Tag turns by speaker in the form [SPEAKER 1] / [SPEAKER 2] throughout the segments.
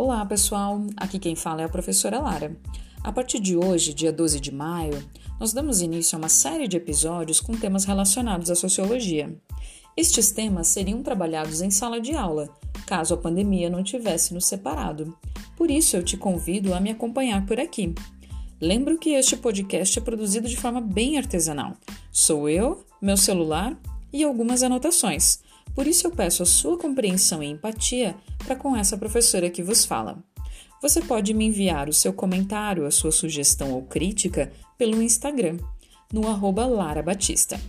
[SPEAKER 1] Olá, pessoal! Aqui quem fala é a professora Lara. A partir de hoje, dia 12 de maio, nós damos início a uma série de episódios com temas relacionados à sociologia. Estes temas seriam trabalhados em sala de aula, caso a pandemia não tivesse nos separado. Por isso, eu te convido a me acompanhar por aqui. Lembro que este podcast é produzido de forma bem artesanal. Sou eu, meu celular e algumas anotações. Por isso eu peço a sua compreensão e empatia para com essa professora que vos fala. Você pode me enviar o seu comentário, a sua sugestão ou crítica pelo Instagram, no arroba Lara Batista.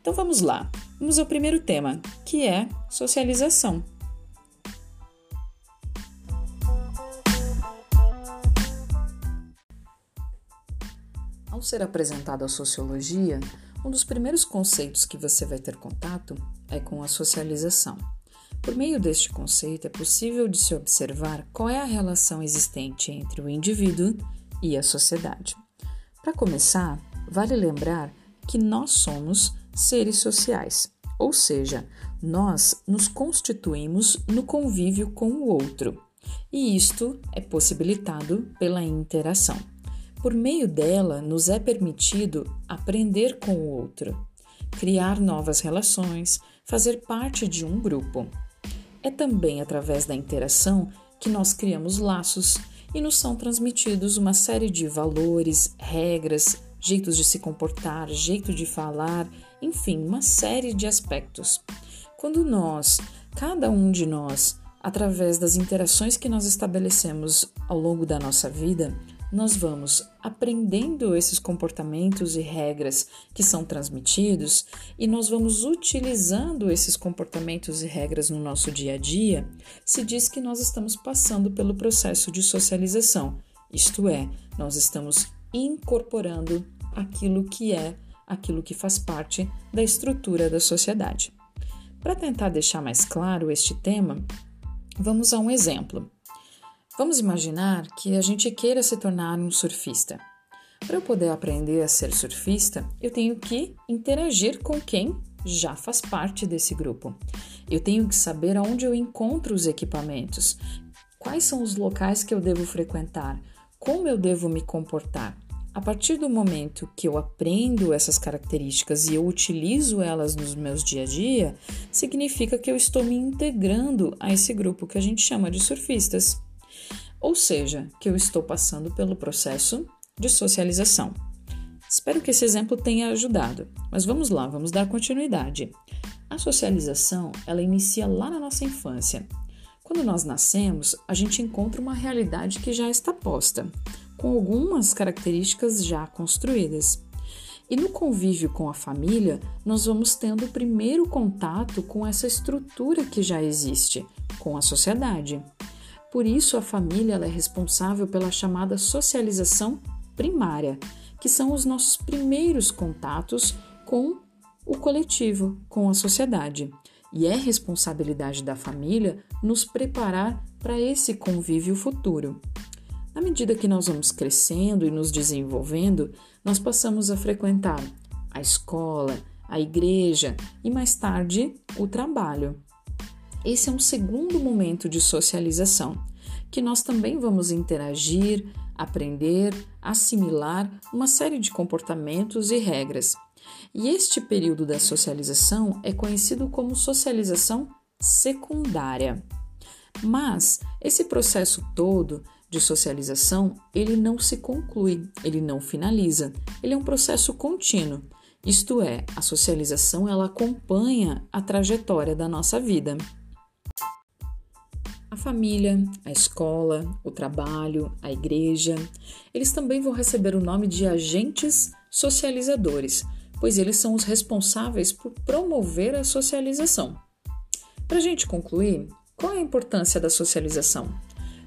[SPEAKER 1] Então vamos lá, vamos ao primeiro tema, que é socialização. Ao ser apresentada a sociologia, um dos primeiros conceitos que você vai ter contato é com a socialização. Por meio deste conceito, é possível de se observar qual é a relação existente entre o indivíduo e a sociedade. Para começar, vale lembrar que nós somos seres sociais, ou seja, nós nos constituímos no convívio com o outro, e isto é possibilitado pela interação. Por meio dela, nos é permitido aprender com o outro, criar novas relações, fazer parte de um grupo. É também através da interação que nós criamos laços e nos são transmitidos uma série de valores, regras, jeitos de se comportar, jeito de falar, enfim, uma série de aspectos. Quando nós, cada um de nós, através das interações que nós estabelecemos ao longo da nossa vida, nós vamos aprendendo esses comportamentos e regras que são transmitidos e nós vamos utilizando esses comportamentos e regras no nosso dia a dia, se diz que nós estamos passando pelo processo de socialização. Isto é, nós estamos incorporando aquilo que é, aquilo que faz parte da estrutura da sociedade. Para tentar deixar mais claro este tema, vamos a um exemplo. Vamos imaginar que a gente queira se tornar um surfista. Para eu poder aprender a ser surfista, eu tenho que interagir com quem já faz parte desse grupo. Eu tenho que saber aonde eu encontro os equipamentos, quais são os locais que eu devo frequentar, como eu devo me comportar. A partir do momento que eu aprendo essas características e eu utilizo elas nos meus dia a dia, significa que eu estou me integrando a esse grupo que a gente chama de surfistas ou seja, que eu estou passando pelo processo de socialização. Espero que esse exemplo tenha ajudado, mas vamos lá, vamos dar continuidade. A socialização, ela inicia lá na nossa infância. Quando nós nascemos, a gente encontra uma realidade que já está posta, com algumas características já construídas. E no convívio com a família, nós vamos tendo o primeiro contato com essa estrutura que já existe, com a sociedade. Por isso, a família é responsável pela chamada socialização primária, que são os nossos primeiros contatos com o coletivo, com a sociedade. E é responsabilidade da família nos preparar para esse convívio futuro. Na medida que nós vamos crescendo e nos desenvolvendo, nós passamos a frequentar a escola, a igreja e mais tarde o trabalho. Esse é um segundo momento de socialização, que nós também vamos interagir, aprender, assimilar uma série de comportamentos e regras. E este período da socialização é conhecido como socialização secundária. Mas esse processo todo de socialização, ele não se conclui, ele não finaliza. Ele é um processo contínuo. Isto é, a socialização ela acompanha a trajetória da nossa vida família, a escola, o trabalho, a igreja. Eles também vão receber o nome de agentes socializadores, pois eles são os responsáveis por promover a socialização. Para a gente concluir, qual é a importância da socialização?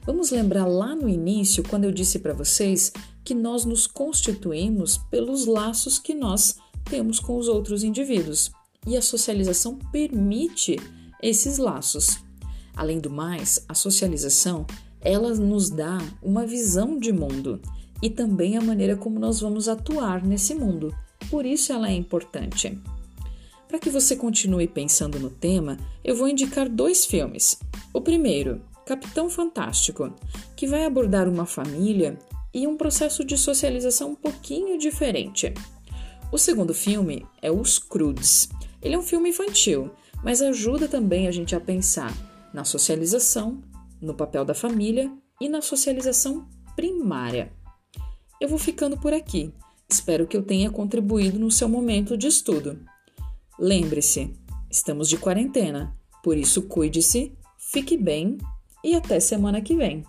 [SPEAKER 1] Vamos lembrar lá no início, quando eu disse para vocês que nós nos constituímos pelos laços que nós temos com os outros indivíduos. E a socialização permite esses laços. Além do mais, a socialização ela nos dá uma visão de mundo e também a maneira como nós vamos atuar nesse mundo. Por isso ela é importante. Para que você continue pensando no tema, eu vou indicar dois filmes. O primeiro, Capitão Fantástico, que vai abordar uma família e um processo de socialização um pouquinho diferente. O segundo filme é Os Crudes. Ele é um filme infantil, mas ajuda também a gente a pensar na socialização, no papel da família e na socialização primária. Eu vou ficando por aqui. Espero que eu tenha contribuído no seu momento de estudo. Lembre-se, estamos de quarentena, por isso cuide-se, fique bem e até semana que vem.